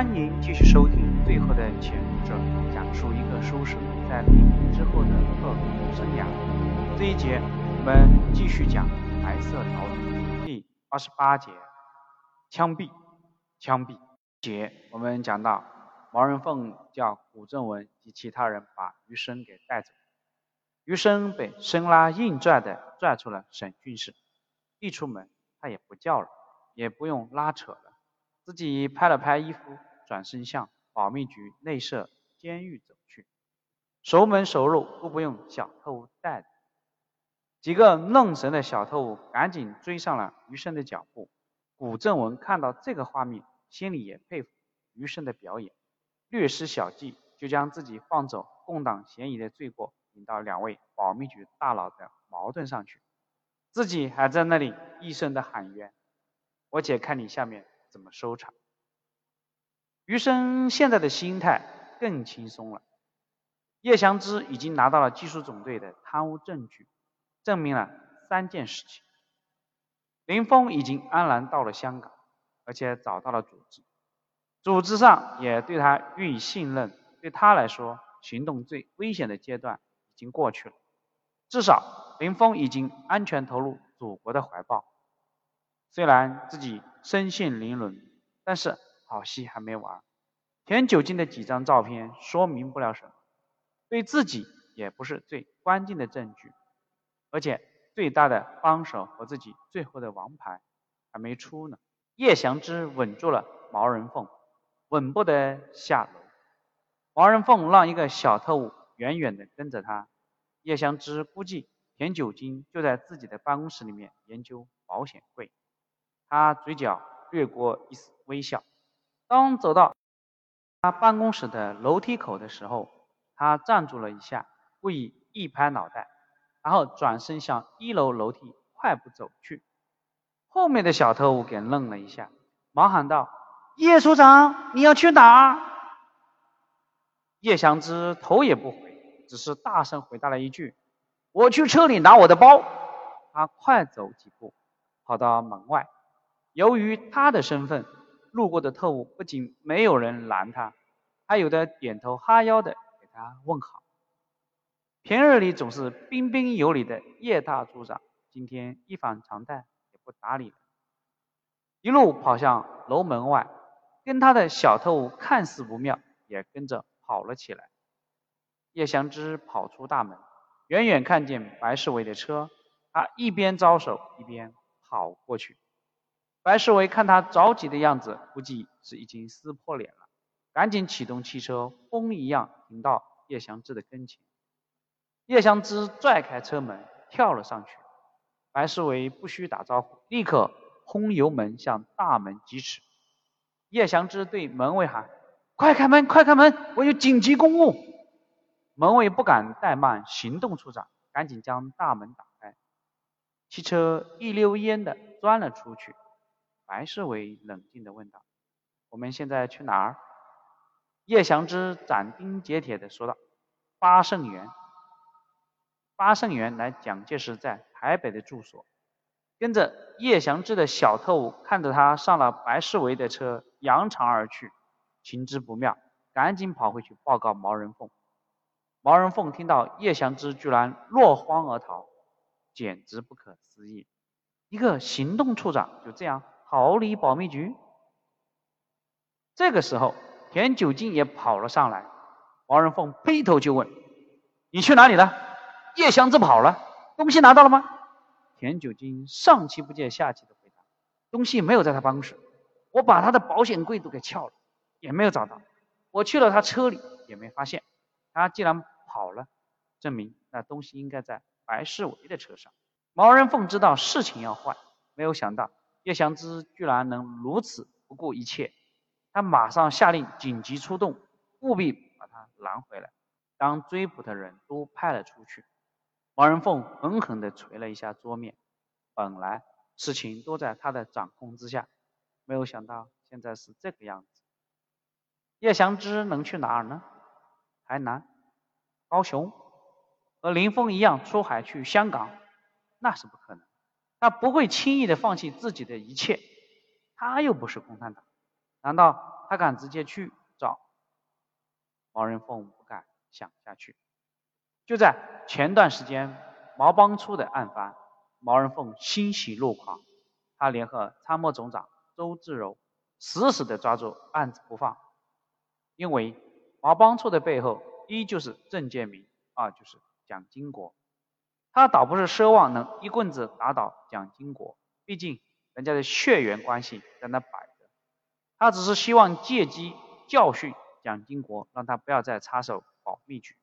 欢迎继续收听《最后的潜伏者》，讲述一个书生在黎明之后的特苦生涯。这一节我们继续讲白色条例第八十八节：枪毙，枪毙。节我们讲到毛人凤叫古正文及其他人把余生给带走，余生被生拉硬拽的拽出了审讯室，一出门他也不叫了，也不用拉扯了，自己拍了拍衣服。转身向保密局内设监狱走去，熟门熟路都不用小特务带。几个愣神的小特务赶紧追上了余生的脚步。古正文看到这个画面，心里也佩服余生的表演，略施小计就将自己放走共党嫌疑的罪过引到两位保密局大佬的矛盾上去，自己还在那里一声的喊冤。我且看你下面怎么收场。余生现在的心态更轻松了。叶祥之已经拿到了技术总队的贪污证据，证明了三件事情：林峰已经安然到了香港，而且找到了组织，组织上也对他予以信任。对他来说，行动最危险的阶段已经过去了。至少林峰已经安全投入祖国的怀抱。虽然自己身陷囹圄，但是。好戏还没完，田九金的几张照片说明不了什么，对自己也不是最关键的证据，而且最大的帮手和自己最后的王牌还没出呢。叶祥之稳住了毛人凤，稳不得下楼。毛人凤让一个小特务远远的跟着他。叶祥之估计田九金就在自己的办公室里面研究保险柜，他嘴角掠过一丝微笑。当走到他办公室的楼梯口的时候，他站住了一下，故意一拍脑袋，然后转身向一楼楼梯快步走去。后面的小特务给愣了一下，忙喊道：“叶处长，你要去哪儿？”叶祥之头也不回，只是大声回答了一句：“我去车里拿我的包。”他快走几步，跑到门外。由于他的身份。路过的特务不仅没有人拦他，还有的点头哈腰的给他问好。平日里总是彬彬有礼的叶大组长，今天一反常态，也不搭理了，一路跑向楼门外，跟他的小特务看似不妙，也跟着跑了起来。叶祥之跑出大门，远远看见白世伟的车，他一边招手一边跑过去。白世伟看他着急的样子，估计是已经撕破脸了，赶紧启动汽车，风一样停到叶祥之的跟前。叶祥之拽开车门，跳了上去。白世伟不需打招呼，立刻轰油门向大门疾驰。叶祥之对门卫喊：“快开门，快开门，我有紧急公务。”门卫不敢怠慢行动处长，赶紧将大门打开。汽车一溜烟的钻了出去。白世伟冷静地问道：“我们现在去哪儿？”叶祥之斩钉截铁地说道：“八圣园。”八圣园乃蒋介石在台北的住所。跟着叶祥之的小特务看着他上了白世伟的车，扬长而去，情之不妙，赶紧跑回去报告毛人凤。毛人凤听到叶祥之居然落荒而逃，简直不可思议。一个行动处长就这样。逃离保密局。这个时候，田九金也跑了上来。王仁凤劈头就问：“你去哪里了？”叶祥之跑了，东西拿到了吗？田九金上气不接下气的回答：“东西没有在他办公室，我把他的保险柜都给撬了，也没有找到。我去了他车里，也没发现。他既然跑了，证明那东西应该在白世伟的车上。”毛人凤知道事情要坏，没有想到。叶祥之居然能如此不顾一切，他马上下令紧急出动，务必把他拦回来。当追捕的人都派了出去，王仁凤狠狠地捶了一下桌面。本来事情都在他的掌控之下，没有想到现在是这个样子。叶翔之能去哪儿呢？台南、高雄，和林峰一样出海去香港，那是不可能。他不会轻易的放弃自己的一切，他又不是共产党，难道他敢直接去找毛人凤，不敢想下去。就在前段时间，毛帮处的案发，毛人凤欣喜若狂，他联合参谋总长周至柔，死死的抓住案子不放。因为毛帮处的背后，一就是郑介民，二就是蒋经国。他倒不是奢望能一棍子打倒蒋经国，毕竟人家的血缘关系在那摆着。他只是希望借机教训蒋经国，让他不要再插手保密局。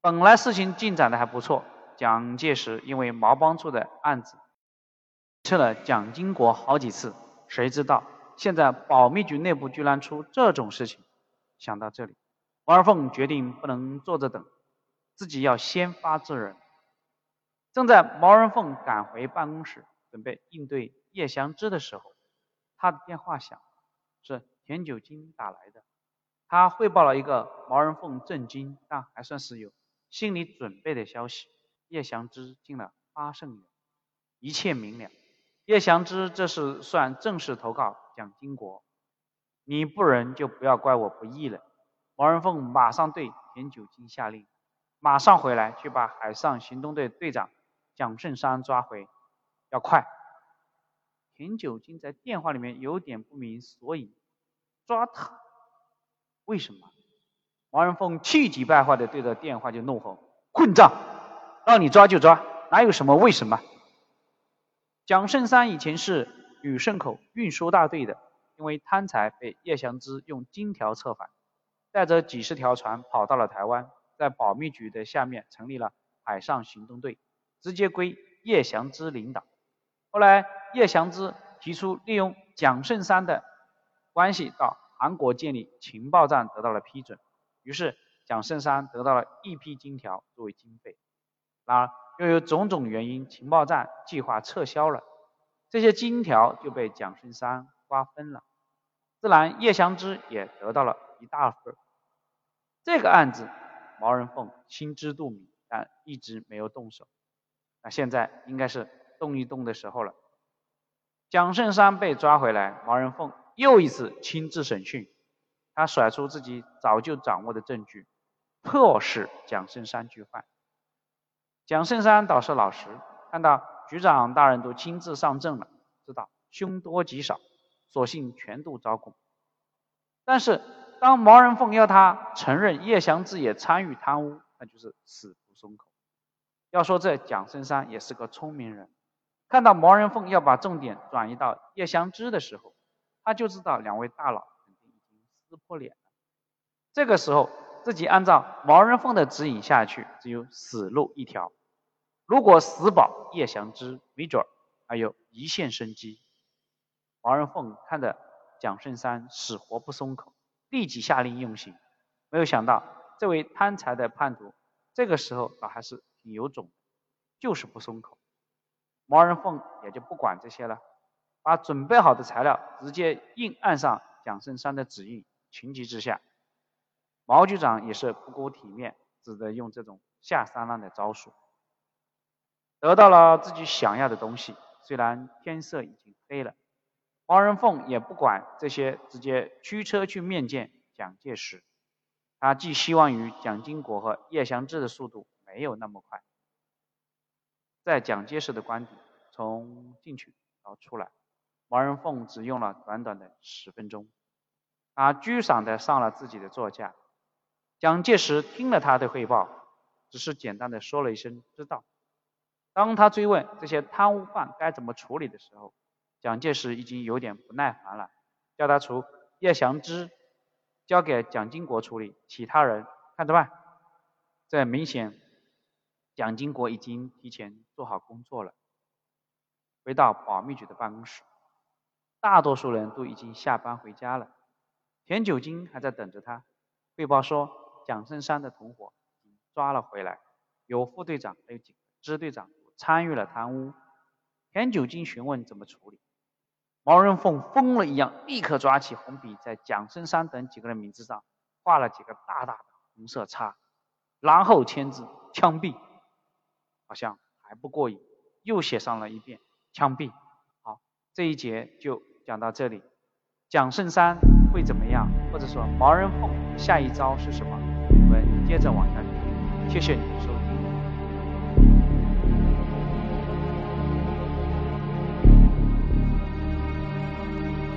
本来事情进展的还不错，蒋介石因为毛帮处的案子，撤了蒋经国好几次。谁知道现在保密局内部居然出这种事情？想到这里，王二凤决定不能坐着等，自己要先发制人。正在毛人凤赶回办公室准备应对叶祥之的时候，他的电话响了，是田九金打来的。他汇报了一个毛人凤震惊但还算是有心理准备的消息：叶祥之进了八圣园，一切明了。叶祥之这是算正式投靠蒋经国，你不仁就不要怪我不义了。毛人凤马上对田九金下令，马上回来去把海上行动队队长。蒋胜山抓回，要快。田九金在电话里面有点不明所以，抓他？为什么？王仁凤气急败坏的对着电话就怒吼：“混账！让你抓就抓，哪有什么为什么？”蒋胜山以前是旅顺口运输大队的，因为贪财被叶祥之用金条策反，带着几十条船跑到了台湾，在保密局的下面成立了海上行动队。直接归叶祥之领导。后来叶祥之提出利用蒋胜山的关系到韩国建立情报站，得到了批准。于是蒋胜山得到了一批金条作为经费。然而又有种种原因，情报站计划撤销了，这些金条就被蒋胜山瓜分了。自然叶祥之也得到了一大份。这个案子毛人凤心知肚明，但一直没有动手。那现在应该是动一动的时候了。蒋胜山被抓回来，毛人凤又一次亲自审讯，他甩出自己早就掌握的证据，迫使蒋胜山去换。蒋胜山倒是老实，看到局长大人都亲自上阵了，知道凶多吉少，索性全都招供。但是当毛人凤要他承认叶祥志也参与贪污，那就是死不松口。要说这蒋胜山也是个聪明人，看到毛人凤要把重点转移到叶湘之的时候，他就知道两位大佬肯定已经撕破脸了。这个时候自己按照毛人凤的指引下去，只有死路一条。如果死保叶湘之，没准儿还有一线生机。毛人凤看着蒋胜山死活不松口，立即下令用刑。没有想到这位贪财的叛徒，这个时候倒还是。你有种，就是不松口。毛人凤也就不管这些了，把准备好的材料直接硬按上蒋胜山的指印。情急之下，毛局长也是不顾体面，只得用这种下三滥的招数，得到了自己想要的东西。虽然天色已经黑了，毛人凤也不管这些，直接驱车去面见蒋介石。他寄希望于蒋经国和叶祥志的速度。没有那么快，在蒋介石的官邸，从进去到出来，毛人凤只用了短短的十分钟。他居上的上了自己的座驾。蒋介石听了他的汇报，只是简单的说了一声“知道”。当他追问这些贪污犯该怎么处理的时候，蒋介石已经有点不耐烦了，叫他除叶祥之交给蒋经国处理，其他人看着办。这明显。蒋经国已经提前做好工作了。回到保密局的办公室，大多数人都已经下班回家了。田九金还在等着他，汇报说蒋胜山的同伙抓了回来，有副队长还有几个支队长参与了贪污。田九金询问怎么处理，毛人凤疯了一样，立刻抓起红笔在蒋胜山等几个人名字上画了几个大大的红色叉，然后签字枪毙。好像还不过瘾，又写上了一遍枪毙。好，这一节就讲到这里。蒋胜山会怎么样？或者说毛人凤下一招是什么？我们接着往下读。谢谢你收听。